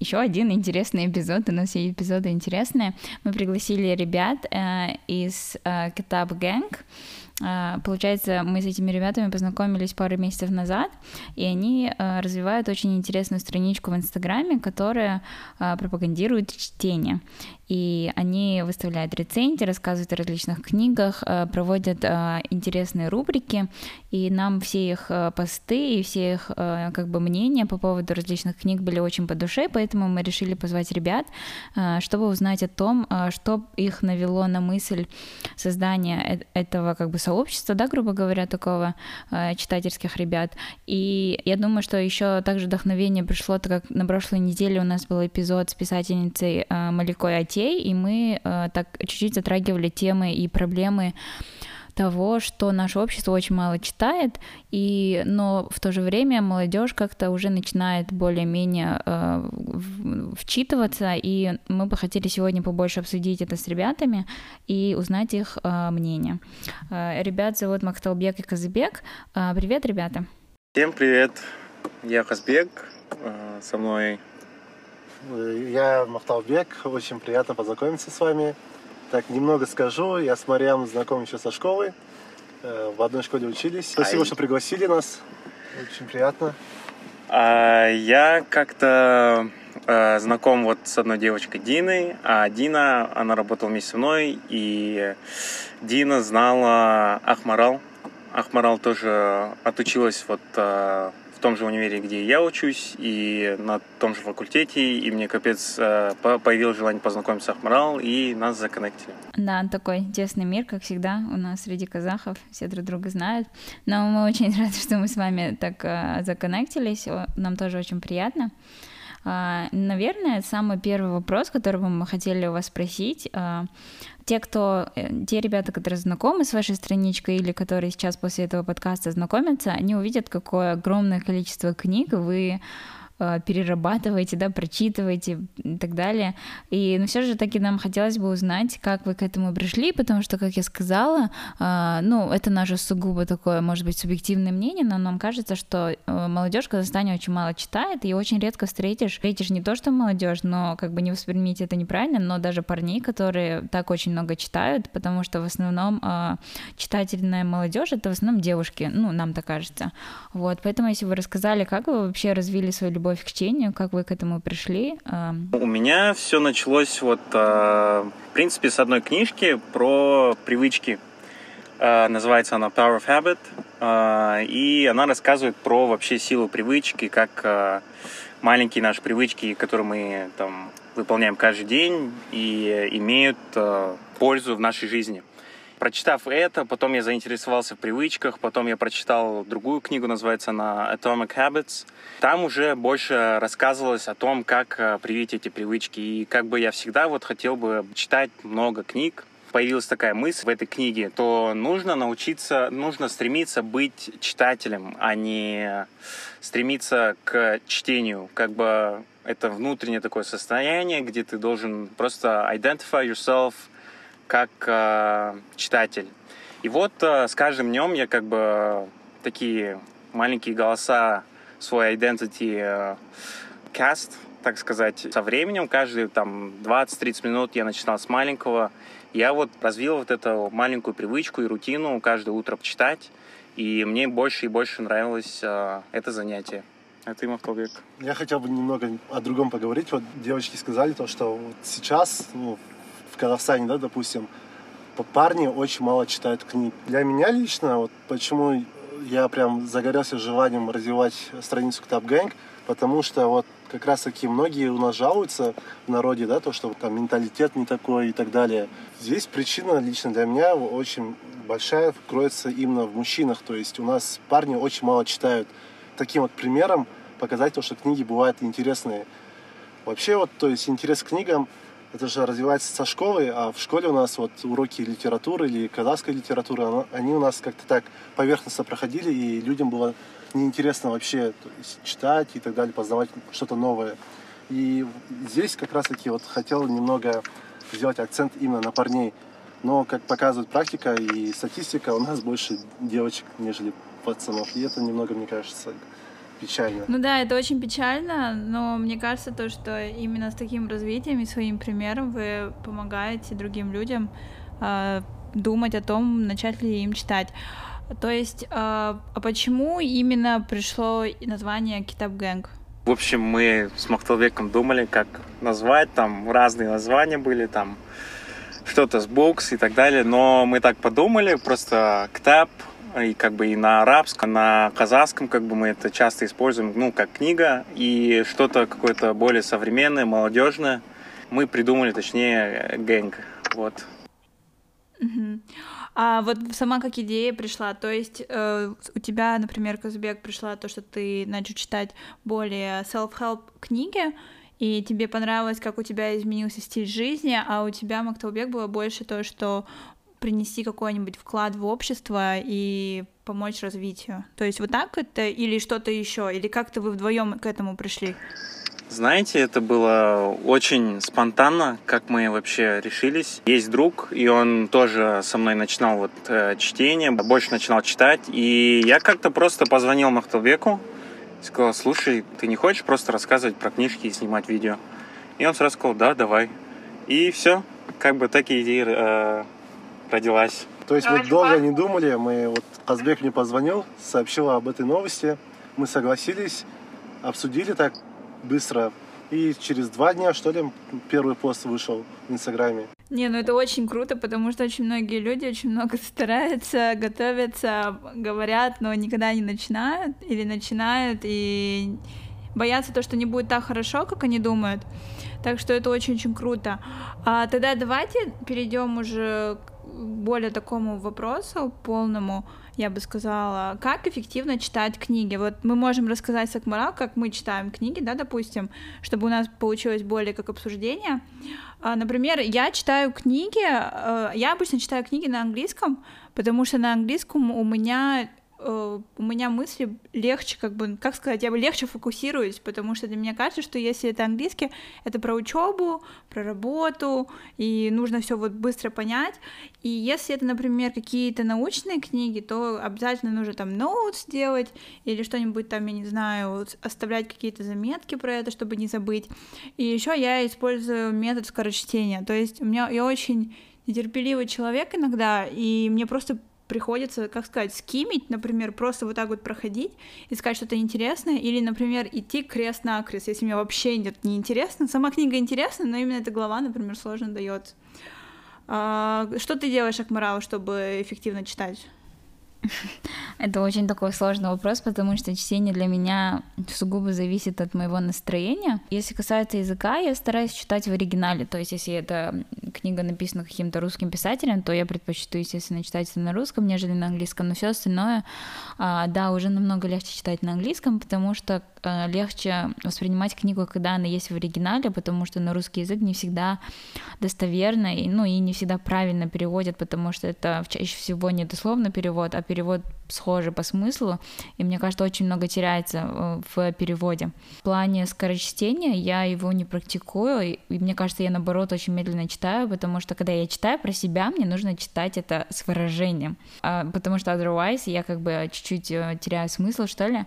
еще один интересный эпизод. У нас все эпизоды интересные. Мы пригласили ребят э, из э, Гэнг. Получается, мы с этими ребятами познакомились пару месяцев назад, и они а, развивают очень интересную страничку в Инстаграме, которая а, пропагандирует чтение. И они выставляют рецензии, рассказывают о различных книгах, проводят интересные рубрики, и нам все их посты и все их как бы мнения по поводу различных книг были очень по душе, поэтому мы решили позвать ребят, чтобы узнать о том, что их навело на мысль создания э, этого как бы сообщества, да, грубо говоря, такого э, читательских ребят. И я думаю, что еще также вдохновение пришло, так как на прошлой неделе у нас был эпизод с писательницей э, Маликой Атей, и мы э, так чуть-чуть затрагивали темы и проблемы того, что наше общество очень мало читает, и, но в то же время молодежь как-то уже начинает более-менее э, вчитываться, и мы бы хотели сегодня побольше обсудить это с ребятами и узнать их э, мнение. Э, ребят зовут Макталбек и Казбек. Э, привет, ребята. Всем привет, я Казбек, э, со мной я Махталбек, очень приятно познакомиться с вами. Так, немного скажу. Я с Мариам знаком еще со школы. Э, в одной школе учились. Спасибо, Ай. что пригласили нас. Очень приятно. А, я как-то э, знаком вот с одной девочкой Диной, а Дина, она работала вместе со мной, и Дина знала Ахмарал. Ахмарал тоже отучилась вот э, том же универе, где я учусь, и на том же факультете, и мне капец э, появилось желание познакомиться с Ахмарал, и нас законнектили. Да, такой тесный мир, как всегда, у нас среди казахов, все друг друга знают, но мы очень рады, что мы с вами так э, законнектились, нам тоже очень приятно. А, наверное, самый первый вопрос, который мы хотели у вас спросить, а, те, кто, э, те ребята, которые знакомы с вашей страничкой или которые сейчас после этого подкаста знакомятся, они увидят, какое огромное количество книг вы перерабатываете, да, прочитываете и так далее. И, но ну, все же таки нам хотелось бы узнать, как вы к этому пришли, потому что, как я сказала, э, ну, это наше сугубо такое, может быть, субъективное мнение, но нам кажется, что э, молодежь в Казахстане очень мало читает, и очень редко встретишь, встретишь не то, что молодежь, но как бы не воспримите это неправильно, но даже парней, которые так очень много читают, потому что в основном читательная молодежь это в основном девушки, ну, нам так кажется. Вот, поэтому если вы рассказали, как вы вообще развили свою любовь любовь к чтению, как вы к этому пришли? У меня все началось вот, а, в принципе, с одной книжки про привычки. А, называется она Power of Habit, а, и она рассказывает про вообще силу привычки, как маленькие наши привычки, которые мы там выполняем каждый день и имеют пользу в нашей жизни. Прочитав это, потом я заинтересовался в привычках, потом я прочитал другую книгу, называется она Atomic Habits. Там уже больше рассказывалось о том, как э, привить эти привычки. И как бы я всегда вот хотел бы читать много книг, появилась такая мысль в этой книге, то нужно научиться, нужно стремиться быть читателем, а не стремиться к чтению. Как бы это внутреннее такое состояние, где ты должен просто identify yourself – как э, читатель. И вот э, с каждым днем я как бы такие маленькие голоса, свой identity э, cast, так сказать, со временем, каждые там 20-30 минут я начинал с маленького. Я вот развил вот эту маленькую привычку и рутину каждое утро читать. И мне больше и больше нравилось э, это занятие. Это им Автолвек. Я хотел бы немного о другом поговорить. Вот девочки сказали то, что вот сейчас, ну, Казахстане, да, допустим, парни очень мало читают книг. Для меня лично, вот почему я прям загорелся желанием развивать страницу Ктаб Гэнг, потому что вот как раз таки многие у нас жалуются в народе, да, то, что там менталитет не такой и так далее. Здесь причина лично для меня очень большая кроется именно в мужчинах, то есть у нас парни очень мало читают. Таким вот примером показать то, что книги бывают интересные. Вообще вот, то есть интерес к книгам это же развивается со школы, а в школе у нас вот уроки литературы или казахской литературы, они у нас как-то так поверхностно проходили, и людям было неинтересно вообще читать и так далее, познавать что-то новое. И здесь как раз-таки вот хотел немного сделать акцент именно на парней. Но, как показывает практика и статистика, у нас больше девочек, нежели пацанов. И это немного, мне кажется, печально. Ну да, это очень печально, но мне кажется то, что именно с таким развитием и своим примером вы помогаете другим людям э, думать о том, начать ли им читать. То есть, э, а почему именно пришло название Китап Гэнг? В общем, мы с Махталбеком думали, как назвать, там разные названия были, там что-то с бокс и так далее, но мы так подумали, просто ктап, и как бы и на арабском, на казахском, как бы мы это часто используем, ну, как книга, и что-то какое-то более современное, молодежное. Мы придумали, точнее, гэнг, вот. А вот сама как идея пришла, то есть э, у тебя, например, Казбек, пришла то, что ты начал читать более self-help книги, и тебе понравилось, как у тебя изменился стиль жизни, а у тебя, Макталбек, было больше то, что принести какой-нибудь вклад в общество и помочь развитию. То есть вот так это или что-то еще, или как-то вы вдвоем к этому пришли? Знаете, это было очень спонтанно, как мы вообще решились. Есть друг, и он тоже со мной начинал вот э, чтение, больше начинал читать. И я как-то просто позвонил Махталбеку, сказал, слушай, ты не хочешь просто рассказывать про книжки и снимать видео? И он сразу сказал, да, давай. И все, как бы так и идея э, родилась. То есть мы долго не думали, мы вот Казбек мне позвонил, сообщил об этой новости, мы согласились, обсудили так быстро, и через два дня, что ли, первый пост вышел в Инстаграме. Не, ну это очень круто, потому что очень многие люди очень много стараются, готовятся, говорят, но никогда не начинают или начинают и боятся то, что не будет так хорошо, как они думают. Так что это очень-очень круто. А тогда давайте перейдем уже к более такому вопросу полному, я бы сказала, как эффективно читать книги. Вот мы можем рассказать с Акмарал, как мы читаем книги, да, допустим, чтобы у нас получилось более как обсуждение. А, Например, я читаю книги, э, я обычно читаю книги на английском, потому что на английском у меня э, у меня мысли легче, как бы, как сказать, я бы легче фокусируюсь, потому что для меня кажется, что если это английский, это про учебу, про работу, и нужно все вот быстро понять. И если это, например, какие-то научные книги, то обязательно нужно там ноут сделать или что-нибудь там, я не знаю, оставлять какие-то заметки про это, чтобы не забыть. И еще я использую метод скорочтения. То есть у меня я очень нетерпеливый человек иногда, и мне просто приходится, как сказать, скимить, например, просто вот так вот проходить, искать что-то интересное, или, например, идти крест-накрест, если мне вообще нет, не интересно. Сама книга интересна, но именно эта глава, например, сложно дается. А, что ты делаешь, Акмарал, чтобы эффективно читать? Это очень такой сложный вопрос, потому что чтение для меня сугубо зависит от моего настроения. Если касается языка, я стараюсь читать в оригинале. То есть, если эта книга написана каким-то русским писателем, то я предпочту, естественно, читать это на русском, нежели на английском. Но все остальное, а, да, уже намного легче читать на английском, потому что а, легче воспринимать книгу, когда она есть в оригинале, потому что на русский язык не всегда достоверно, ну и не всегда правильно переводят, потому что это чаще всего не дословно перевод, а перевод схожий по смыслу, и мне кажется, очень много теряется э, в переводе. В плане скорочтения я его не практикую, и мне кажется, я наоборот очень медленно читаю, потому что когда я читаю про себя, мне нужно читать это с выражением, А, потому что otherwise я как бы чуть-чуть э, теряю смысл, что ли,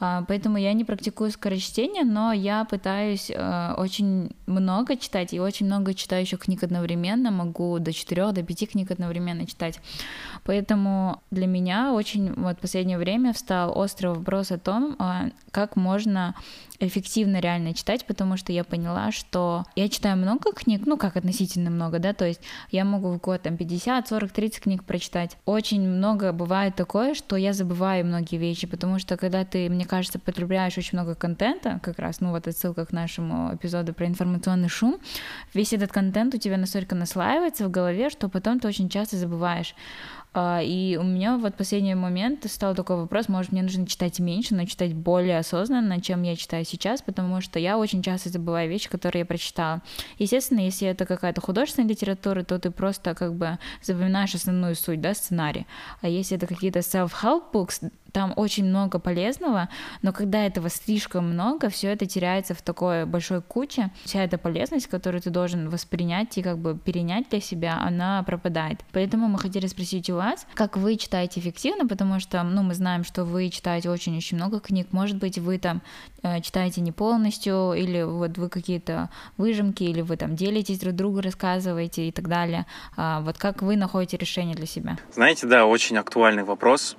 А, поэтому я не практикую скорочтение, но я пытаюсь э, очень много читать, и очень много читаю еще книг одновременно, могу до четырех, до пяти книг одновременно читать. Поэтому для меня очень вот в последнее время встал острый вопрос о том, а, как можно эффективно реально читать, потому что я поняла, что я читаю много книг, ну как относительно много, да, то есть я могу в год там 50, 40, 30 книг прочитать. Очень много бывает такое, что я забываю многие вещи, потому что когда ты, мне кажется, потребляешь очень много контента, как раз, ну вот отсылка к нашему эпизоду про информационный шум, весь этот контент у тебя настолько наслаивается в голове, что потом ты очень часто забываешь и у меня вот последний момент стал такой вопрос, может, мне нужно читать меньше, но читать более осознанно, чем я читаю сейчас, потому что я очень часто забываю вещи, которые я прочитала. Естественно, если это какая-то художественная литература, то ты просто как бы запоминаешь основную суть, да, сценарий. А если это какие-то self-help books, там очень много полезного, но когда этого слишком много, все это теряется в такой большой куче. Вся эта полезность, которую ты должен воспринять и как бы перенять для себя, она пропадает. Поэтому мы хотели спросить у вас, как вы читаете эффективно, потому что, ну, мы знаем, что вы читаете очень-очень много книг. Может быть, вы там э, читаете не полностью, или вот вы какие-то выжимки, или вы там делитесь друг другу, рассказываете и так далее. А вот как вы находите решение для себя? Знаете, да, очень актуальный вопрос.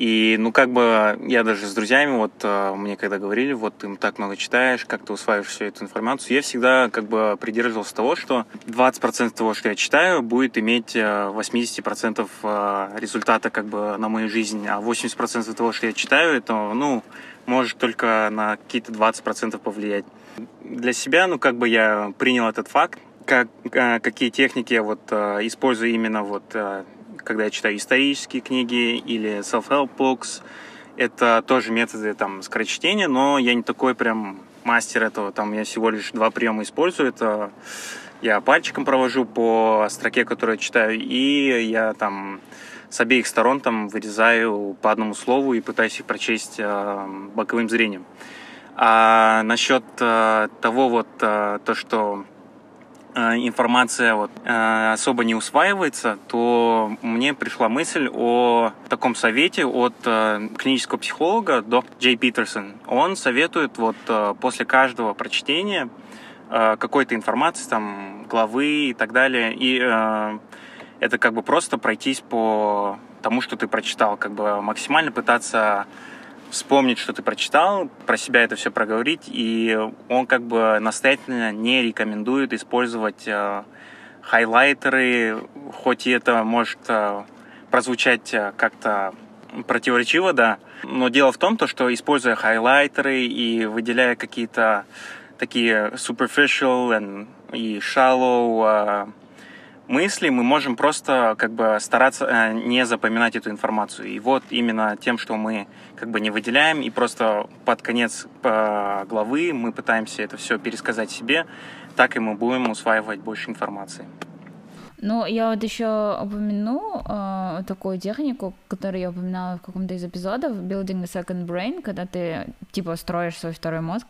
И, ну, как бы я даже с друзьями, вот э, мне когда говорили, вот ты так много читаешь, как ты усваиваешь всю эту информацию, я всегда как бы придерживался того, что 20% того, что я читаю, будет иметь 80% э, э, результата как бы на мою жизнь, а 80% того, что я читаю, это, ну, может только на какие-то 20% повлиять. Для себя, ну, как бы я принял этот факт, как, какие техники я вот использую именно вот когда я читаю исторические книги или self-help books. Это тоже методы там скорочтения, но я не такой прям мастер этого. Там я всего лишь два приема использую. Это я пальчиком провожу по строке, которую я читаю, и я там с обеих сторон там вырезаю по одному слову и пытаюсь их прочесть э, боковым зрением. А насчет э, того вот э, то, что информация вот, э, особо не усваивается, то мне пришла мысль о таком совете от э, клинического психолога доктор Джей Питерсон. Он советует вот после каждого прочтения какой-то информации, там, главы и так далее, и это как бы просто пройтись по тому, что ты прочитал, как бы максимально пытаться вспомнить, что ты прочитал, про себя это все проговорить, и он как бы настоятельно не рекомендует использовать э, хайлайтеры, хоть и это может э, прозвучать э, как-то противоречиво, да, но дело в том, то, что используя хайлайтеры и выделяя какие-то такие superficial and, и shallow э, мысли, мы можем просто как бы стараться э, не запоминать эту информацию. И вот именно тем, что мы как бы не выделяем, и просто под конец э, главы мы пытаемся это все пересказать себе, так и мы будем усваивать больше информации. Ну, я вот еще упомяну э, такую технику, которую я упоминала в каком-то из эпизодов, Building a Second Brain, когда ты типа строишь свой второй мозг.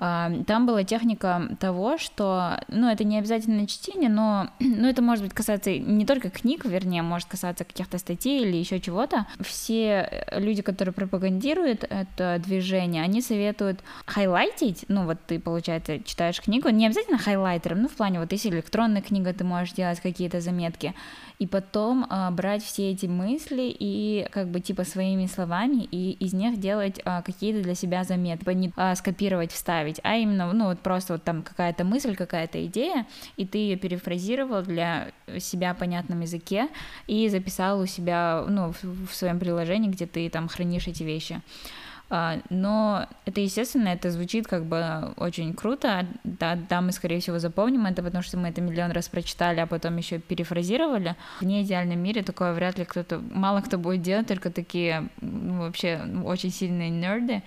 Там была техника того, что, ну, это не обязательно чтение, но, ну, это может быть касаться не только книг, вернее, может касаться каких-то статей или еще чего-то. Все люди, которые пропагандируют это движение, они советуют хайлайтить, ну, вот ты, получается, читаешь книгу, не обязательно хайлайтером, ну, в плане, вот если электронная книга, ты можешь делать какие-то заметки, и потом а, брать все эти мысли и как бы типа своими словами и из них делать а, какие-то для себя заметки, типа не а, скопировать, вставить, а именно, ну вот просто вот там какая-то мысль, какая-то идея, и ты ее перефразировал для себя понятном языке и записал у себя, ну, в, в своем приложении, где ты там хранишь эти вещи. А, но это, естественно, это звучит как бы очень круто, да, да, мы, скорее всего, запомним это, потому что мы это миллион раз прочитали, а потом еще перефразировали. В неидеальном мире такое вряд ли кто-то, мало кто будет делать, только такие вообще очень сильные нерды,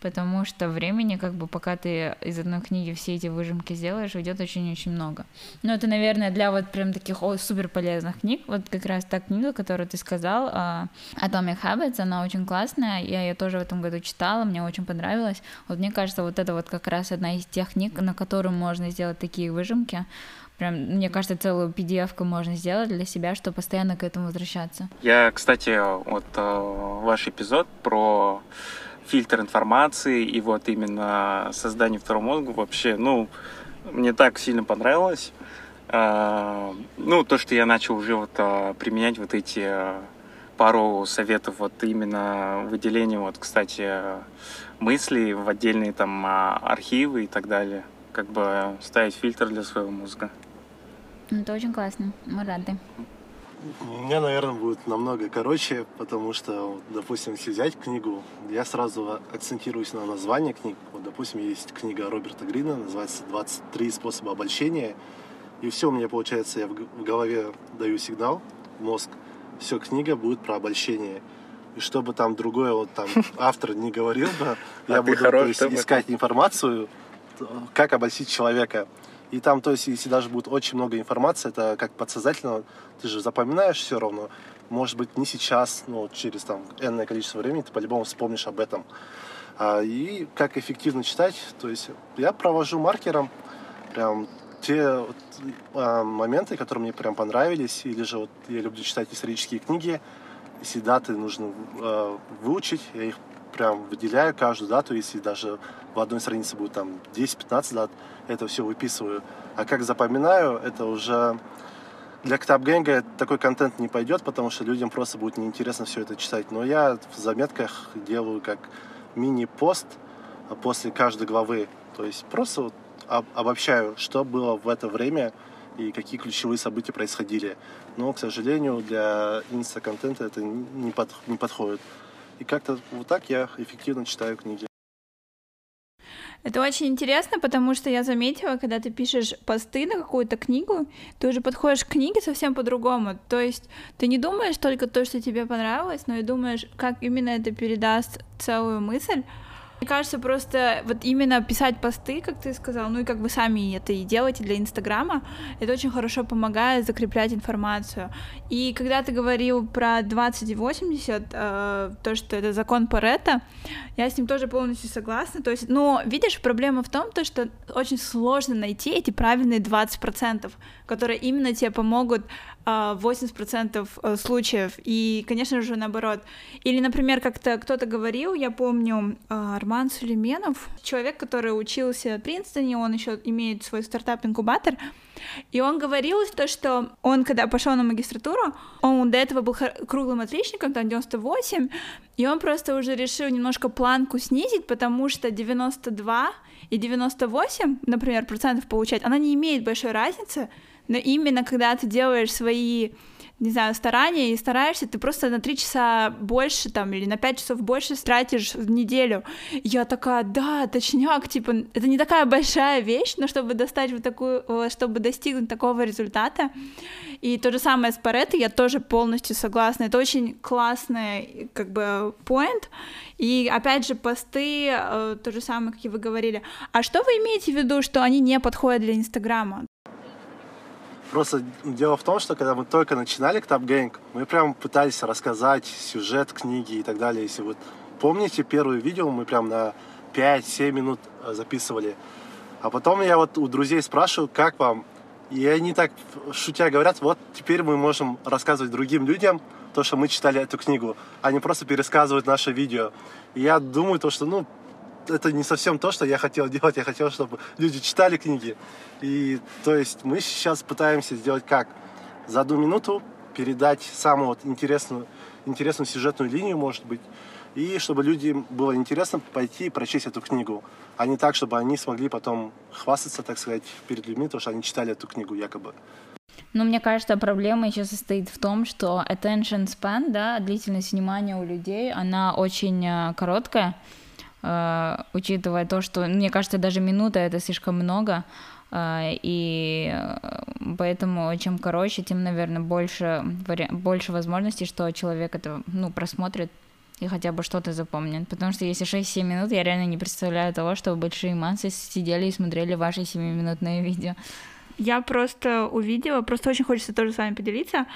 потому что времени, как бы, пока ты из одной книги все эти выжимки сделаешь, уйдет очень-очень много. Но это, наверное, для вот прям таких о, супер полезных книг. Вот как раз та книга, которую ты сказал, uh, Atomic Habits, она очень классная, я ее тоже в этом году читала, мне очень понравилось. Вот мне кажется, вот это вот как раз одна из тех книг, на которую можно сделать такие выжимки. Прям, мне кажется, целую PDF-ку можно сделать для себя, чтобы постоянно к этому возвращаться. Я, кстати, вот э, ваш эпизод про фильтр информации и вот именно создание второго мозга вообще, ну, мне так сильно понравилось. А, ну, то, что я начал уже вот а, применять вот эти а, пару советов вот именно выделение вот, кстати, мыслей в отдельные там архивы и так далее. Как бы ставить фильтр для своего мозга. Это очень классно. Мы рады. У меня, наверное, будет намного короче, потому что, допустим, если взять книгу, я сразу акцентируюсь на название книг. Вот, допустим, есть книга Роберта Грина, называется «23 способа обольщения». И все у меня получается, я в голове даю сигнал, мозг, все книга будет про обольщение. И чтобы там другой вот там автор не говорил бы, А я буду искать информацию, как обольстить человека. И там, то есть, если даже будет очень много информации, это как подсознательно, ты же запоминаешь все равно. Может быть, не сейчас, но через там энное количество времени ты по-любому вспомнишь об этом. А, и как эффективно читать, то есть я провожу маркером прям те вот, а, моменты, которые мне прям понравились, или же вот я люблю читать исторические книги, если даты нужно э, выучить, я их прям выделяю каждую дату, если даже в одной странице будет там 10-15 дат, это все выписываю. А как запоминаю, это уже для Ктабгэнга такой контент не пойдет, потому что людям просто будет неинтересно все это читать. Но я в заметках делаю как мини-пост после каждой главы. То есть просто вот об- обобщаю, что было в это время и какие ключевые события происходили. Но, к сожалению, для инста-контента это не, под- не подходит. И как-то вот так я эффективно читаю книги. Это очень интересно, потому что я заметила, когда ты пишешь посты на какую-то книгу, ты уже подходишь к книге совсем по-другому. То есть ты не думаешь только то, что тебе понравилось, но и думаешь, как именно это передаст целую мысль. Мне кажется, просто вот именно писать посты, как ты сказал, ну и как вы сами это и делаете для Инстаграма, это очень хорошо помогает закреплять информацию. И когда ты говорил про 20 и 80, э, то, что это закон Паретта, я с ним тоже полностью согласна. То есть, но видишь, проблема в том, то, что очень сложно найти эти правильные 20%, которые именно тебе помогут 80% э, случаев. И, конечно же, наоборот. Или, например, как-то кто-то говорил, я помню, э, Арман Сулейменов, человек, который учился в Принстоне, он еще имеет свой стартап-инкубатор, и он говорил то, что он, когда пошел на магистратуру, он до этого был круглым отличником, там 98, и он просто уже решил немножко планку снизить, потому что 92 и 98, например, процентов получать, она не имеет большой разницы, но именно когда ты делаешь свои не знаю, старания и стараешься, ты просто на три часа больше там или на пять часов больше тратишь в неделю. Я такая, да, точняк, типа, это не такая большая вещь, но чтобы достать вот такую, э, чтобы достигнуть такого результата. И то же самое с Паретто, я тоже полностью согласна. Это очень классный, как бы, point. И опять же, посты, э, то же самое, как и вы говорили. А что вы имеете в виду, что они не подходят для Инстаграма? Просто дело в том, что когда мы только начинали Ктап Гэнг, мы прям пытались рассказать сюжет книги и так далее. Если вот помните первое видео, мы прям на 5-7 минут э, записывали. А потом я вот у друзей спрашиваю, как вам? И они так, шутя, говорят, вот теперь мы можем рассказывать другим людям то, что мы читали эту книгу. Они просто пересказывают наше видео. И я думаю, то, что, ну, это не совсем то, что я хотел делать. Я хотел, чтобы люди читали книги. И то есть мы сейчас пытаемся сделать как? За одну минуту передать самую вот интересную, интересную сюжетную линию, может быть, и чтобы людям было интересно пойти и прочесть эту книгу, а не так, чтобы они смогли потом хвастаться, так сказать, перед людьми, потому что они читали эту книгу якобы. Ну, мне кажется, проблема еще состоит в том, что attention span, да, длительность внимания у людей, она очень э, короткая, э, учитывая то, что, мне кажется, даже минута это слишком много, э, и поэтому чем короче, тем, наверное, больше, больше возможностей, что человек это, ну, просмотрит и хотя бы что-то запомнит. Потому что если 6-7 минут, я реально не представляю того, чтобы большие массы сидели и смотрели ваши 7-минутные видео. Я просто увидела, просто очень хочется тоже с вами поделиться.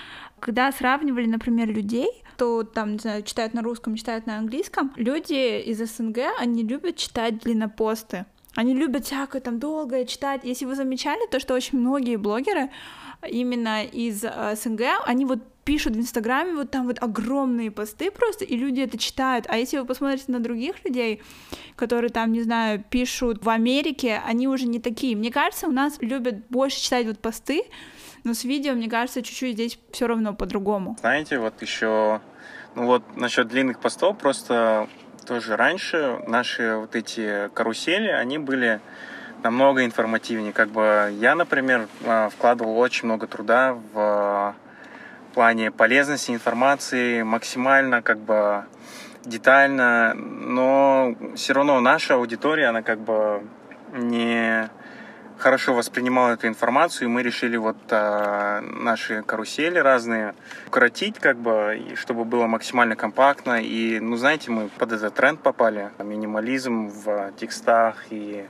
Когда сравнивали, например, людей, то там, не знаю, читают на русском, читают на английском, люди из СНГ, они любят читать длиннопосты. Они любят всякое там долгое читать. Если вы замечали, то что очень многие блогеры именно из э, СНГ, они вот пишут в Инстаграме вот там вот огромные посты просто, и люди это читают. А если вы посмотрите на других людей, которые там, не знаю, пишут в Америке, они уже не такие. Мне кажется, у нас любят больше читать вот посты, но с видео, мне кажется, чуть-чуть здесь все равно по-другому. Знаете, вот еще, ну вот насчет длинных постов, просто тоже раньше наши вот эти карусели, они были намного информативнее. Как бы я, например, вкладывал очень много труда в плане полезности информации, максимально как бы детально, но все равно наша аудитория, она как бы не хорошо воспринимал эту информацию, и мы решили вот а, наши карусели разные укоротить, как бы, чтобы было максимально компактно. И, ну, знаете, мы под этот тренд попали. Минимализм в текстах и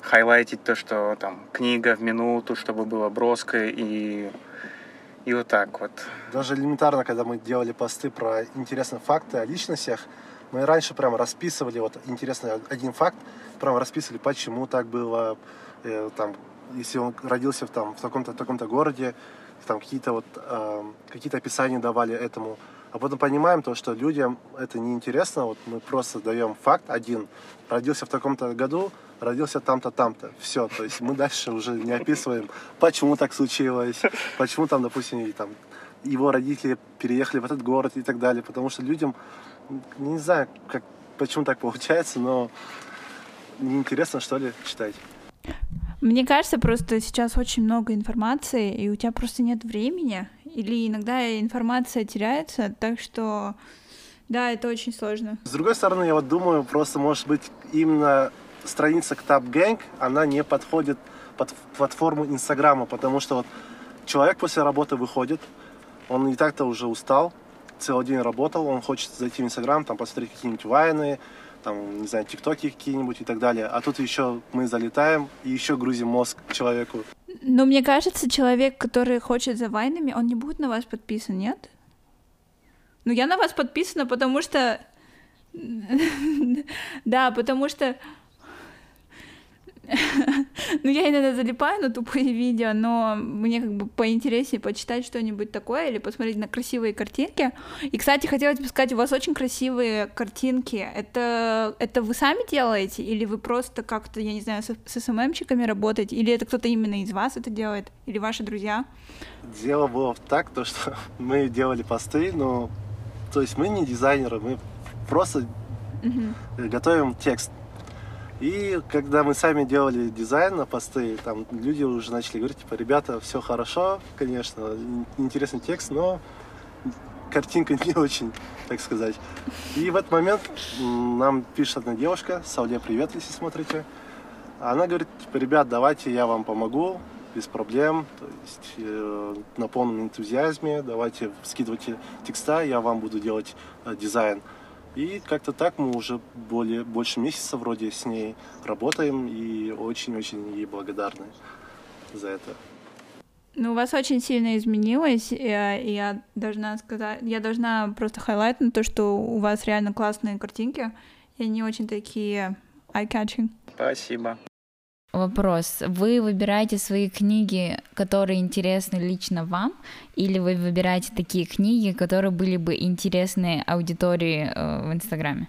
хайлайтить то, что там книга в минуту, чтобы было броско и и вот так вот. Даже элементарно, когда мы делали посты про интересные факты о личностях, мы раньше прям расписывали вот интересный один факт, прям расписывали, почему так было, э, там, если он родился в, там, в таком-то таком-то городе, там какие-то вот э, какие-то описания давали этому. А потом понимаем то, что людям это неинтересно, вот мы просто даем факт один, родился в таком-то году, родился там-то, там-то. Все, то есть мы дальше уже не описываем, почему так случилось, почему там, допустим, там, его родители переехали в этот город и так далее. Потому что людям, не знаю, как, почему так получается, но неинтересно, что ли, читать. Мне кажется, просто сейчас очень много информации, и у тебя просто нет времени, или иногда информация теряется, так что да, это очень сложно. С другой стороны, я вот думаю, просто может быть именно страница Ктап Gang, она не подходит под платформу Инстаграма, потому что вот человек после работы выходит, он и так-то уже устал, целый день работал, он хочет зайти в Инстаграм, там посмотреть какие-нибудь вайны, там, не знаю, тиктоки какие-нибудь и так далее. А тут еще мы залетаем и еще грузим мозг человеку. Но мне кажется, человек, который хочет за вайнами, он не будет на вас подписан, нет? Ну, я на вас подписана, потому что... Да, потому что ну, я иногда залипаю на тупые видео, но мне как бы поинтереснее почитать что-нибудь такое или посмотреть на красивые картинки. И, кстати, хотелось бы сказать, у вас очень красивые картинки. Это, это вы сами делаете или вы просто как-то, я не знаю, с, с СММщиками работаете? Или это кто-то именно из вас это делает? Или ваши друзья? Дело было так, то, что мы делали посты, но... То есть мы не дизайнеры, мы просто угу. готовим текст и когда мы сами делали дизайн на посты, там люди уже начали говорить, типа, ребята, все хорошо, конечно, интересный текст, но картинка не очень, так сказать. И в этот момент нам пишет одна девушка, Сауле, привет, если смотрите. Она говорит, типа, ребят, давайте я вам помогу, без проблем, то есть э, на полном энтузиазме, давайте скидывайте текста, я вам буду делать э, дизайн. И как-то так мы уже более, больше месяца вроде с ней работаем и очень-очень ей благодарны за это. Ну, у вас очень сильно изменилось, и я должна сказать, я должна просто хайлайтнуть то, что у вас реально классные картинки, и они очень такие eye-catching. Спасибо. Вопрос. Вы выбираете свои книги, которые интересны лично вам, или вы выбираете такие книги, которые были бы интересны аудитории э, в Инстаграме?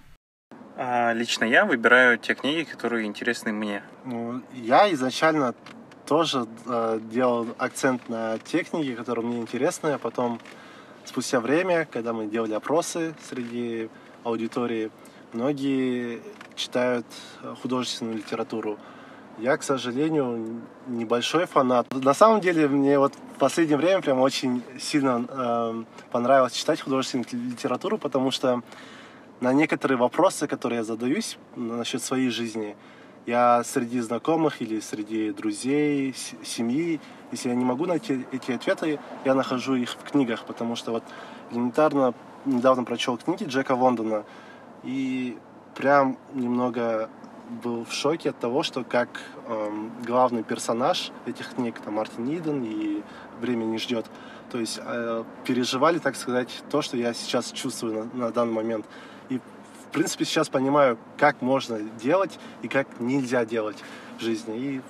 А, лично я выбираю те книги, которые интересны мне. Ну, я изначально тоже э, делал акцент на те книги, которые мне интересны, а потом спустя время, когда мы делали опросы среди аудитории, многие читают художественную литературу. Я, к сожалению, небольшой фанат. На самом деле, мне вот в последнее время прям очень сильно э, понравилось читать художественную литературу, потому что на некоторые вопросы, которые я задаюсь насчет своей жизни, я среди знакомых или среди друзей, семьи, если я не могу найти эти ответы, я нахожу их в книгах, потому что вот элементарно недавно прочел книги Джека Лондона, и прям немного был в шоке от того, что как эм, главный персонаж этих книг, там Мартин Иден и «Время не ждет», то есть э, переживали, так сказать, то, что я сейчас чувствую на, на данный момент. И, в принципе, сейчас понимаю, как можно делать и как нельзя делать в жизни. И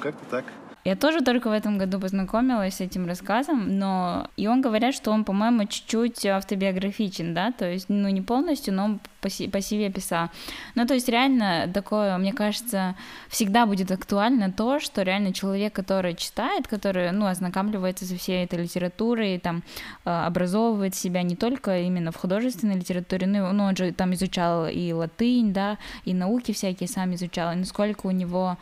как-то так. Я тоже только в этом году познакомилась с этим рассказом, но и он говорят, что он, по-моему, чуть-чуть автобиографичен, да, то есть, ну, не полностью, но по, по себе писал. Ну, то есть, реально такое, мне кажется, всегда будет актуально то, что реально человек, который читает, который, ну, ознакомливается со всей этой литературой, там, а, образовывает себя не только именно в художественной литературе, ну, ну он же там изучал и латынь, да, и науки всякие сам изучал, и насколько у него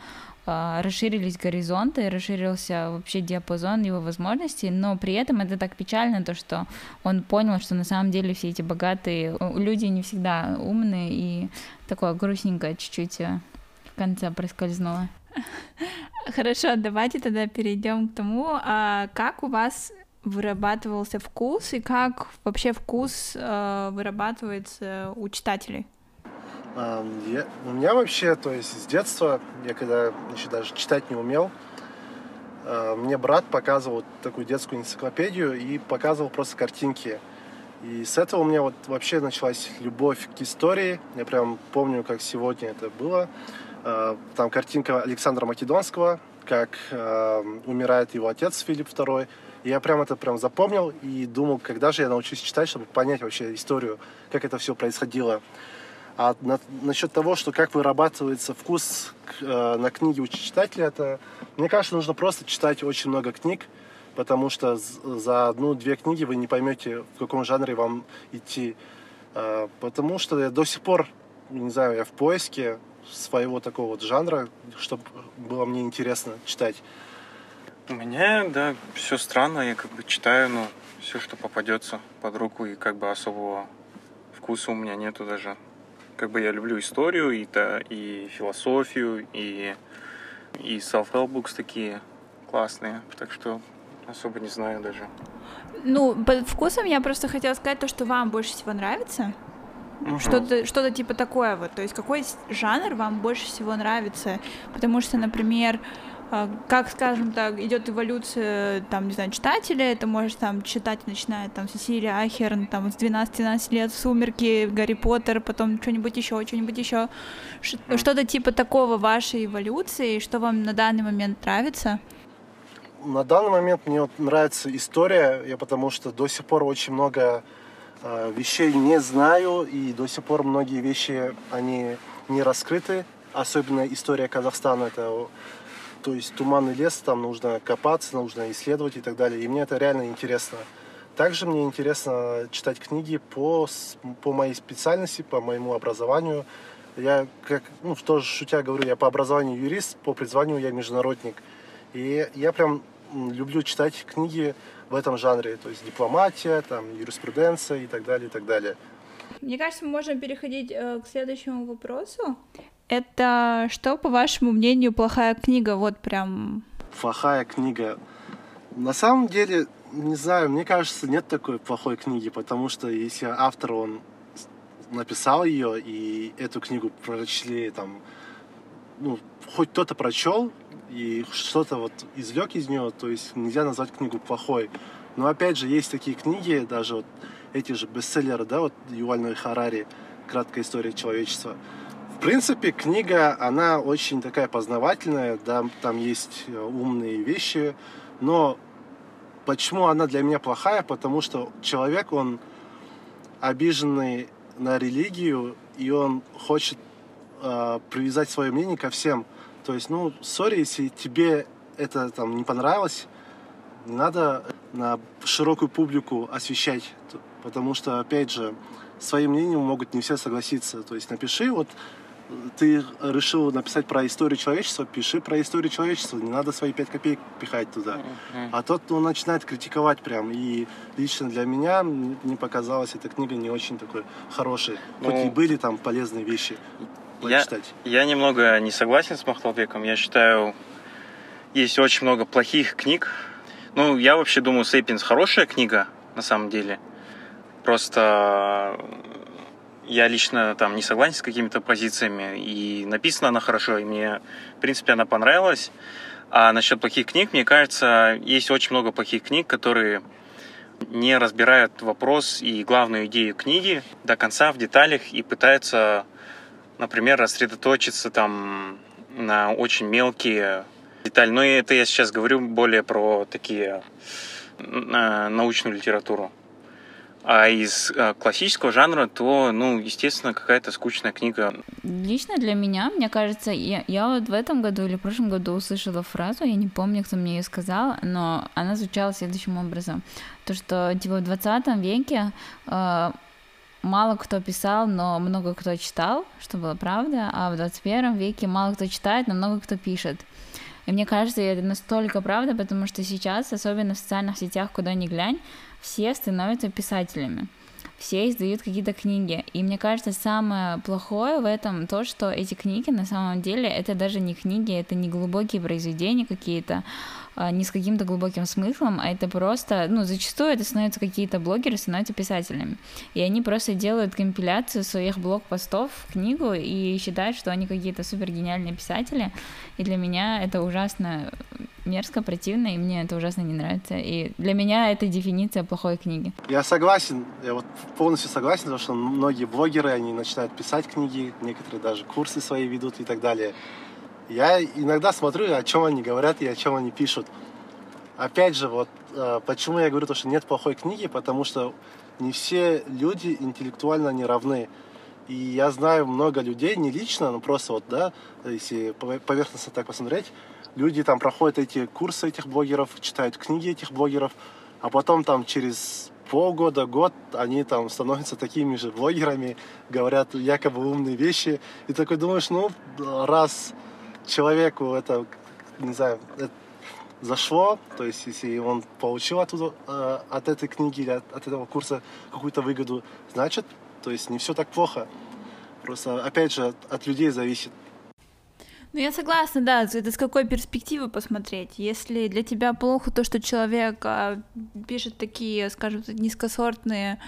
расширились горизонты, расширился вообще диапазон его возможностей, но при этом это так печально, то, что он понял, что на самом деле все эти богатые люди не всегда умные, и такое грустненькое чуть-чуть э, в конце проскользнуло. Хорошо, давайте тогда перейдем к тому, а как у вас вырабатывался вкус и как вообще вкус э, вырабатывается у читателей? Я, у меня вообще, то есть с детства, я когда еще даже читать не умел, э, мне брат показывал такую детскую энциклопедию и показывал просто картинки. И с этого у меня вот вообще началась любовь к истории. Я прям помню, как сегодня это было. Э, там картинка Александра Македонского, как умирает его отец Филипп II. И я прям это прям запомнил и думал, когда же я научусь читать, чтобы понять вообще историю, как это все происходило. А на, насчет того, что как вырабатывается вкус э, на книги у читателя, это, мне кажется, нужно просто читать очень много книг, потому что за одну-две книги вы не поймете, в каком жанре вам идти. Э, потому что я до сих пор, не знаю, я в поиске своего такого вот жанра, чтобы было мне интересно читать. У меня, да, все странно, я как бы читаю, ну, все, что попадется под руку, и как бы особого вкуса у меня нету даже как бы я люблю историю, и, то, и философию, и, и self-help books такие классные. Так что особо не знаю даже. Ну, по вкусам я просто хотела сказать то, что вам больше всего нравится. Угу. Что-то, что-то типа такое вот. То есть какой жанр вам больше всего нравится? Потому что, например, как, скажем так, идет эволюция, там, не знаю, читателя, это может там читать, начиная там Сесилия Ахерн, там, с 12-12 лет, Сумерки, Гарри Поттер, потом что-нибудь еще, что-нибудь еще. Что-то типа такого вашей эволюции, что вам на данный момент нравится? На данный момент мне вот нравится история, я потому что до сих пор очень много э, вещей не знаю, и до сих пор многие вещи, они не раскрыты, особенно история Казахстана, это то есть туманный лес, там нужно копаться, нужно исследовать и так далее. И мне это реально интересно. Также мне интересно читать книги по, по моей специальности, по моему образованию. Я, как, ну, тоже шутя говорю, я по образованию юрист, по призванию я международник. И я прям люблю читать книги в этом жанре, то есть дипломатия, там, юриспруденция и так далее, и так далее. Мне кажется, мы можем переходить э, к следующему вопросу. Это что, по вашему мнению, плохая книга? Вот прям... Плохая книга. На самом деле, не знаю, мне кажется, нет такой плохой книги, потому что если автор, он написал ее, и эту книгу прочли там, ну, хоть кто-то прочел, и что-то вот извлек из нее, то есть нельзя назвать книгу плохой. Но опять же, есть такие книги, даже вот эти же бестселлеры, да, вот Юваль Харари «Краткая история человечества», в принципе, книга, она очень такая познавательная, да, там есть э, умные вещи, но почему она для меня плохая? Потому что человек, он обиженный на религию, и он хочет э, привязать свое мнение ко всем. То есть, ну, сори, если тебе это там не понравилось, не надо на широкую публику освещать, потому что, опять же, своим мнением могут не все согласиться. То есть напиши вот ты решил написать про историю человечества, пиши про историю человечества, не надо свои пять копеек пихать туда. Mm-hmm. А тот, ну, начинает критиковать прям, и лично для меня не показалась эта книга не очень такой хорошей, ну, хоть и были там полезные вещи почитать. Я, я немного не согласен с Махталбеком, я считаю, есть очень много плохих книг. Ну, я вообще думаю, «Сейпинс» хорошая книга, на самом деле. Просто я лично там не согласен с какими-то позициями, и написана она хорошо, и мне, в принципе, она понравилась. А насчет плохих книг, мне кажется, есть очень много плохих книг, которые не разбирают вопрос и главную идею книги до конца в деталях и пытаются, например, рассредоточиться там на очень мелкие детали. Но это я сейчас говорю более про такие э, научную литературу. А из а, классического жанра, то, ну, естественно, какая-то скучная книга. Лично для меня, мне кажется, я, я вот в этом году или в прошлом году услышала фразу, я не помню, кто мне ее сказал, но она звучала следующим образом. То, что, типа, в 20 веке э, мало кто писал, но много кто читал, что было правда, а в 21 веке мало кто читает, но много кто пишет. И мне кажется, это настолько правда, потому что сейчас, особенно в социальных сетях, куда ни глянь, все становятся писателями. все издают какие-то книги. И мне кажется, самое плохое в этом то, что эти книги на самом деле это даже не книги, это не глубокие произведения какие-то, не с каким-то глубоким смыслом, а это просто, ну, зачастую это становятся какие-то блогеры, становятся писателями. И они просто делают компиляцию своих блог-постов в книгу и считают, что они какие-то супер гениальные писатели. И для меня это ужасно мерзко, противно, и мне это ужасно не нравится. И для меня это дефиниция плохой книги. Я согласен, я вот полностью согласен, потому что многие блогеры, они начинают писать книги, некоторые даже курсы свои ведут и так далее. Я иногда смотрю, о чем они говорят и о чем они пишут. Опять же, вот э, почему я говорю то, что нет плохой книги, потому что не все люди интеллектуально не равны. И я знаю много людей, не лично, но просто вот, да, если поверхностно так посмотреть, люди там проходят эти курсы этих блогеров, читают книги этих блогеров, а потом там через полгода, год они там становятся такими же блогерами, говорят якобы умные вещи, и такой думаешь, ну, раз человеку это, не знаю, это зашло, то есть если он получил оттуда, э, от этой книги или от, от этого курса какую-то выгоду, значит, то есть не все так плохо. Просто, опять же, от, от людей зависит. Ну, я согласна, да, это с какой перспективы посмотреть. Если для тебя плохо то, что человек а, пишет такие, скажем низкосортные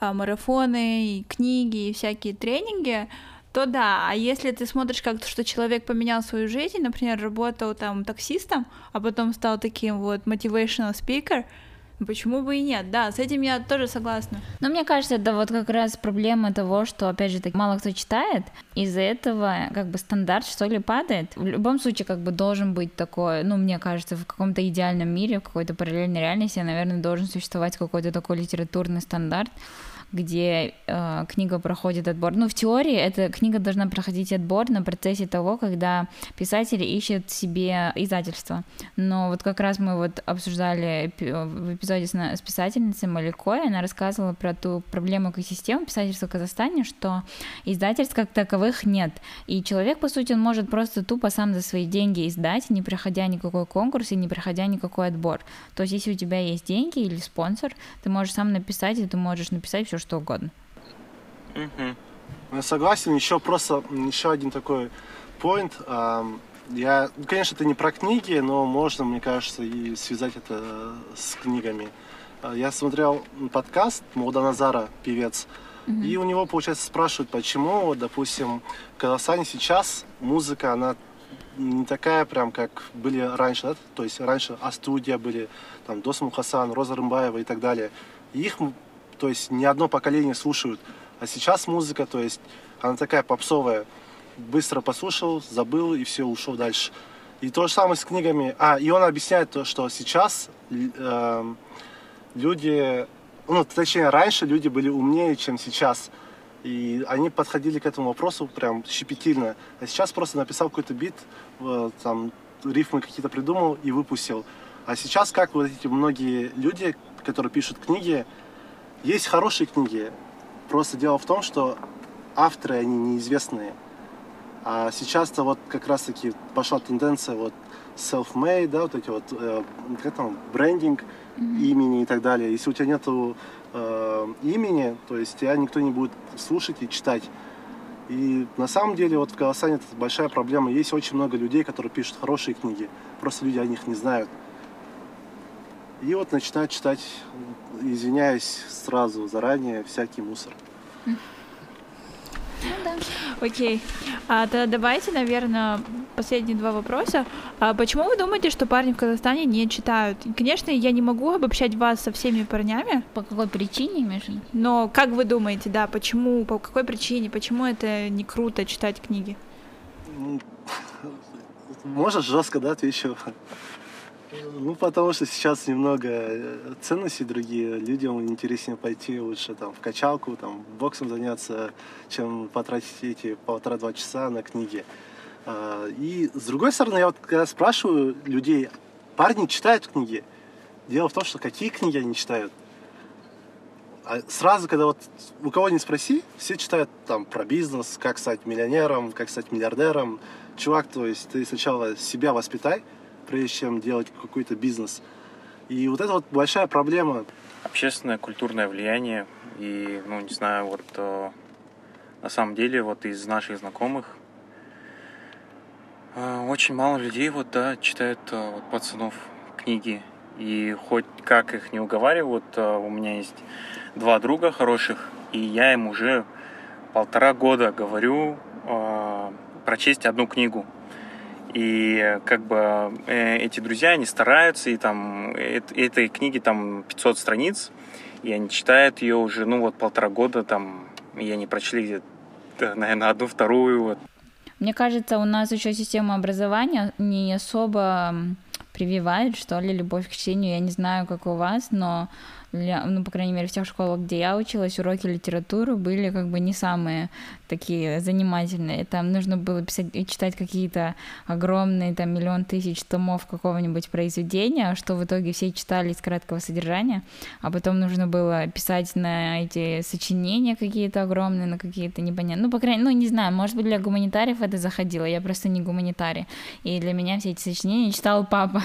а, марафоны, и книги, и всякие тренинги, то да, а если ты смотришь как-то, что человек поменял свою жизнь, например, работал там таксистом, а потом стал таким вот motivational speaker, Почему бы и нет? Да, с этим я тоже согласна. Но мне кажется, это вот как раз проблема того, что, опять же, так мало кто читает, из-за этого как бы стандарт, что ли, падает. В любом случае, как бы должен быть такой, ну, мне кажется, в каком-то идеальном мире, в какой-то параллельной реальности, наверное, должен существовать какой-то такой литературный стандарт, где э, книга проходит отбор. Ну, в теории эта книга должна проходить отбор на процессе того, когда писатель ищет себе издательство. Но вот как раз мы вот обсуждали в эпизоде с, с писательницей Маликой, она рассказывала про ту проблему экосистемы писательства в Казахстане, что издательств как таковых нет. И человек, по сути, он может просто тупо сам за свои деньги издать, не проходя никакой конкурс и не проходя никакой отбор. То есть, если у тебя есть деньги или спонсор, ты можешь сам написать, и ты можешь написать все, что угодно. Угу. Я согласен. Еще просто еще один такой point. Я, ну, конечно, это не про книги, но можно, мне кажется, и связать это с книгами. А, я смотрел подкаст Молда Назара, певец, mm-hmm. и у него, получается, спрашивают, почему, вот, допустим, в Казахстане сейчас музыка, она не такая прям, как были раньше, да? то есть раньше А-студия были, там, Досму Хасан, Роза Рымбаева и так далее. Их то есть не одно поколение слушают. А сейчас музыка, то есть она такая попсовая. Быстро послушал, забыл и все, ушел дальше. И то же самое с книгами. А, и он объясняет то, что сейчас э, люди, ну, точнее, раньше люди были умнее, чем сейчас. И они подходили к этому вопросу прям щепетильно. А сейчас просто написал какой-то бит, э, там, рифмы какие-то придумал и выпустил. А сейчас как вот эти многие люди, которые пишут книги, есть хорошие книги. Просто дело в том, что авторы, они неизвестные. А сейчас-то вот как раз-таки пошла тенденция вот self-made, да, вот эти вот, э, как там, брендинг mm-hmm. имени и так далее. Если у тебя нету э, имени, то есть тебя никто не будет слушать и читать. И на самом деле вот в Казахстане это большая проблема. Есть очень много людей, которые пишут хорошие книги. Просто люди о них не знают. И вот начинают читать, извиняюсь сразу заранее, всякий мусор. Ну да. Окей. А, тогда давайте, наверное, последние два вопроса. А почему вы думаете, что парни в Казахстане не читают? Конечно, я не могу обобщать вас со всеми парнями. По какой причине, Миша? Но как вы думаете, да, почему, по какой причине, почему это не круто читать книги? Можешь жестко, да, отвечу? Ну, потому что сейчас немного э, ценностей другие. Людям интереснее пойти лучше там в качалку, там боксом заняться, чем потратить эти полтора-два часа на книги. А, и с другой стороны, я вот когда спрашиваю людей, парни читают книги. Дело в том, что какие книги они читают. А сразу, когда вот у кого не спроси, все читают там про бизнес, как стать миллионером, как стать миллиардером. Чувак, то есть ты сначала себя воспитай, прежде чем делать какой-то бизнес. И вот это вот большая проблема. Общественное культурное влияние И, ну, не знаю, вот э, на самом деле вот из наших знакомых э, очень мало людей вот, да, читают э, вот, пацанов книги. И хоть как их не уговаривают, э, у меня есть два друга хороших, и я им уже полтора года говорю э, прочесть одну книгу. И как бы э, эти друзья, они стараются, и там э, этой книги там 500 страниц, и они читают ее уже, ну вот полтора года там, и они прочли наверное, одну, вторую. Вот. Мне кажется, у нас еще система образования не особо прививает, что ли, любовь к чтению. Я не знаю, как у вас, но ну, по крайней мере, в тех школах, где я училась, уроки литературы были как бы не самые такие занимательные. Там нужно было писать и читать какие-то огромные, там, миллион тысяч томов какого-нибудь произведения, что в итоге все читали из краткого содержания, а потом нужно было писать на эти сочинения какие-то огромные, на какие-то непонятные, ну, по крайней мере, ну, не знаю, может быть, для гуманитариев это заходило, я просто не гуманитарий, и для меня все эти сочинения читал папа.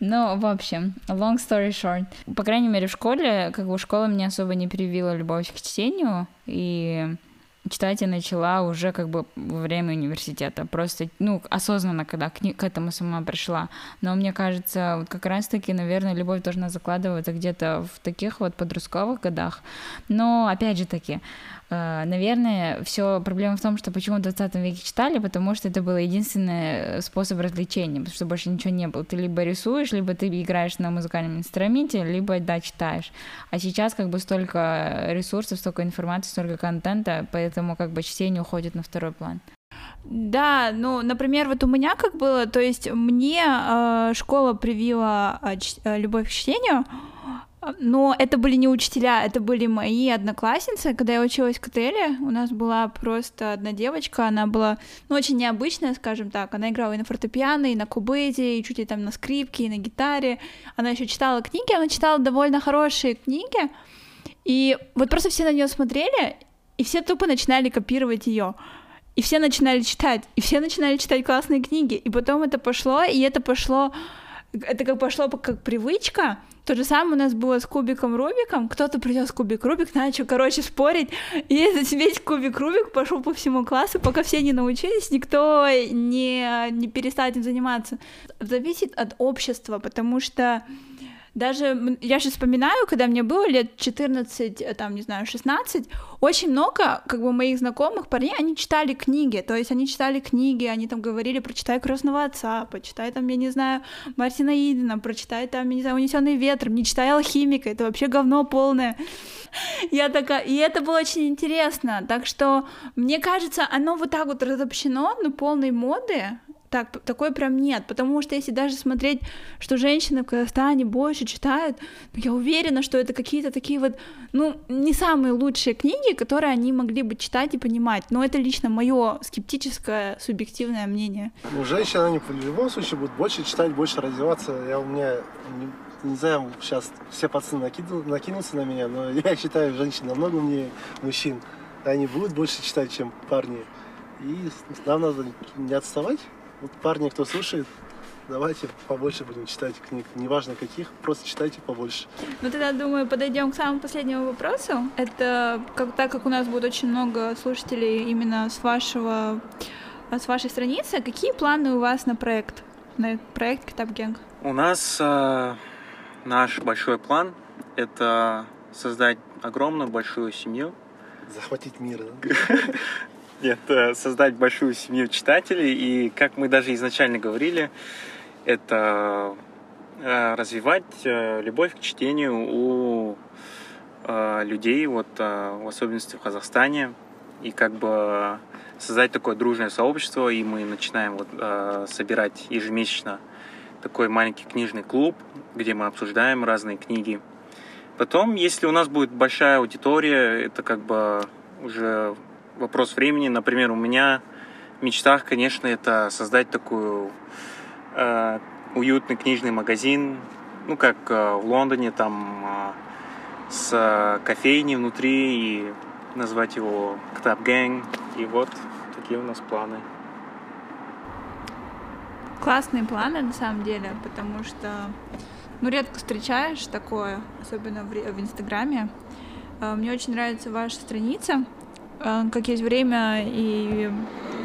Ну, в общем, long story short. По крайней мере, в школе, как бы школа мне особо не привила любовь к чтению, и читать я начала уже как бы во время университета, просто, ну, осознанно, когда к, к этому сама пришла. Но мне кажется, вот как раз-таки, наверное, любовь должна закладываться где-то в таких вот подростковых годах. Но, опять же таки, наверное, все проблема в том, что почему в 20 веке читали, потому что это был единственный способ развлечения, потому что больше ничего не было. Ты либо рисуешь, либо ты играешь на музыкальном инструменте, либо, да, читаешь. А сейчас как бы столько ресурсов, столько информации, столько контента, поэтому как бы чтение уходит на второй план. Да, ну, например, вот у меня как было, то есть мне э, школа привила э, ч- э, любовь к чтению, но это были не учителя, это были мои одноклассницы. Когда я училась в КТЛе, у нас была просто одна девочка, она была, ну, очень необычная, скажем так. Она играла и на фортепиано, и на кубеде, и чуть ли там на скрипке, и на гитаре. Она еще читала книги, она читала довольно хорошие книги. И вот просто все на нее смотрели, и все тупо начинали копировать ее. И все начинали читать, и все начинали читать классные книги. И потом это пошло, и это пошло это как пошло как привычка. То же самое у нас было с кубиком Рубиком. Кто-то принес кубик Рубик, начал, короче, спорить. И этот весь кубик Рубик пошел по всему классу, пока все не научились, никто не, не перестал этим заниматься. Зависит от общества, потому что даже я сейчас вспоминаю, когда мне было лет 14, э, там, не знаю, 16, очень много, как бы, моих знакомых парней, они читали книги, то есть они читали книги, они там говорили, прочитай «Крестного отца», почитай там, я не знаю, Мартина Идена, прочитай там, я не знаю, «Унесенный ветром», не читай «Алхимика», это вообще говно полное. Я такая, и это было очень интересно, так что, мне кажется, оно вот так вот разобщено, но полной моды, так, такой прям нет, потому что если даже смотреть, что женщины в Казахстане больше читают, ну, я уверена, что это какие-то такие вот, ну, не самые лучшие книги, которые они могли бы читать и понимать, но это лично мое скептическое, субъективное мнение. Ну, женщины, они в любом случае будут больше читать, больше развиваться. Я у меня, не, знаю, сейчас все пацаны накину, накинутся на меня, но я считаю, женщины намного умнее мужчин. Они будут больше читать, чем парни. И нам надо не отставать. Вот парни, кто слушает, давайте побольше будем читать книг. Неважно каких, просто читайте побольше. Ну тогда, думаю, подойдем к самому последнему вопросу. Это как, так как у нас будет очень много слушателей именно с вашего с вашей страницы, какие планы у вас на проект, на проект Китап Генг? У нас э, наш большой план — это создать огромную большую семью. Захватить мир, да? Нет, создать большую семью читателей. И, как мы даже изначально говорили, это э, развивать э, любовь к чтению у э, людей, вот в особенности в Казахстане. И как бы создать такое дружное сообщество. И мы начинаем вот собирать ежемесячно такой маленький книжный клуб, где мы обсуждаем разные книги. Потом, если у нас будет большая аудитория, это как бы уже вопрос времени. Например, у меня в мечтах, конечно, это создать такую э, уютный книжный магазин, ну, как э, в Лондоне, там, э, с э, кофейней внутри, и назвать его Ктап Gang. И вот такие у нас планы. Классные планы, на самом деле, потому что, ну, редко встречаешь такое, особенно в, в Инстаграме. Э, мне очень нравится ваша страница, как есть время и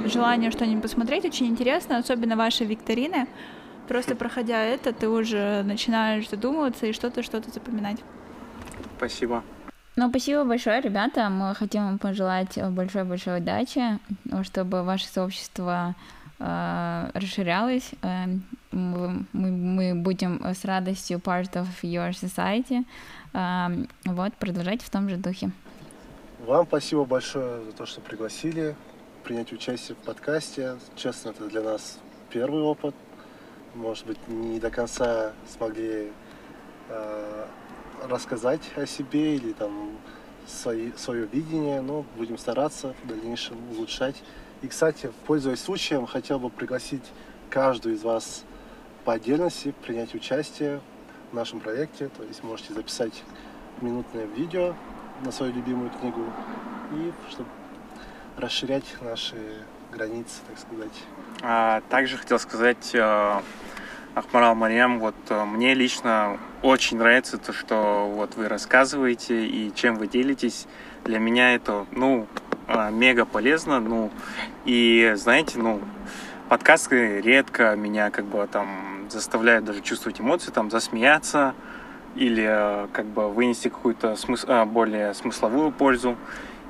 желание что-нибудь посмотреть, очень интересно, особенно ваши викторины. Просто проходя это, ты уже начинаешь задумываться и что-то, что-то запоминать. Спасибо. Ну, спасибо большое, ребята. Мы хотим вам пожелать большой-большой удачи, чтобы ваше сообщество э, расширялось. Э, мы, мы будем с радостью part of your society. Э, вот, продолжайте в том же духе. Вам спасибо большое за то, что пригласили принять участие в подкасте. Честно, это для нас первый опыт может быть, не до конца смогли э, рассказать о себе или там свои, свое видение, но будем стараться в дальнейшем улучшать. И, кстати, пользуясь случаем, хотел бы пригласить каждую из вас по отдельности принять участие в нашем проекте. То есть можете записать минутное видео на свою любимую книгу и чтобы расширять наши границы, так сказать. А, также хотел сказать, э, Ахмарал Марьям, вот э, мне лично очень нравится то, что вот вы рассказываете и чем вы делитесь. Для меня это, ну, э, мега полезно, ну, и знаете, ну, подкасты редко меня как бы там заставляют даже чувствовать эмоции, там, засмеяться или как бы вынести какую-то смыс... более смысловую пользу.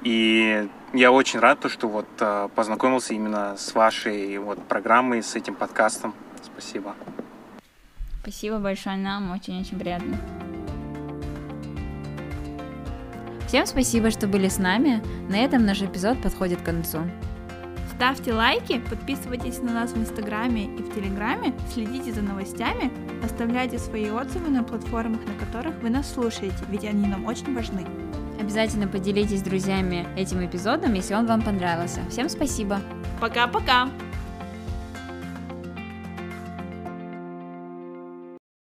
И я очень рад, то, что вот познакомился именно с вашей вот программой, с этим подкастом. Спасибо. Спасибо большое нам, очень-очень приятно. Всем спасибо, что были с нами. На этом наш эпизод подходит к концу. Ставьте лайки, подписывайтесь на нас в Инстаграме и в Телеграме, следите за новостями, оставляйте свои отзывы на платформах, на которых вы нас слушаете, ведь они нам очень важны. Обязательно поделитесь с друзьями этим эпизодом, если он вам понравился. Всем спасибо. Пока-пока.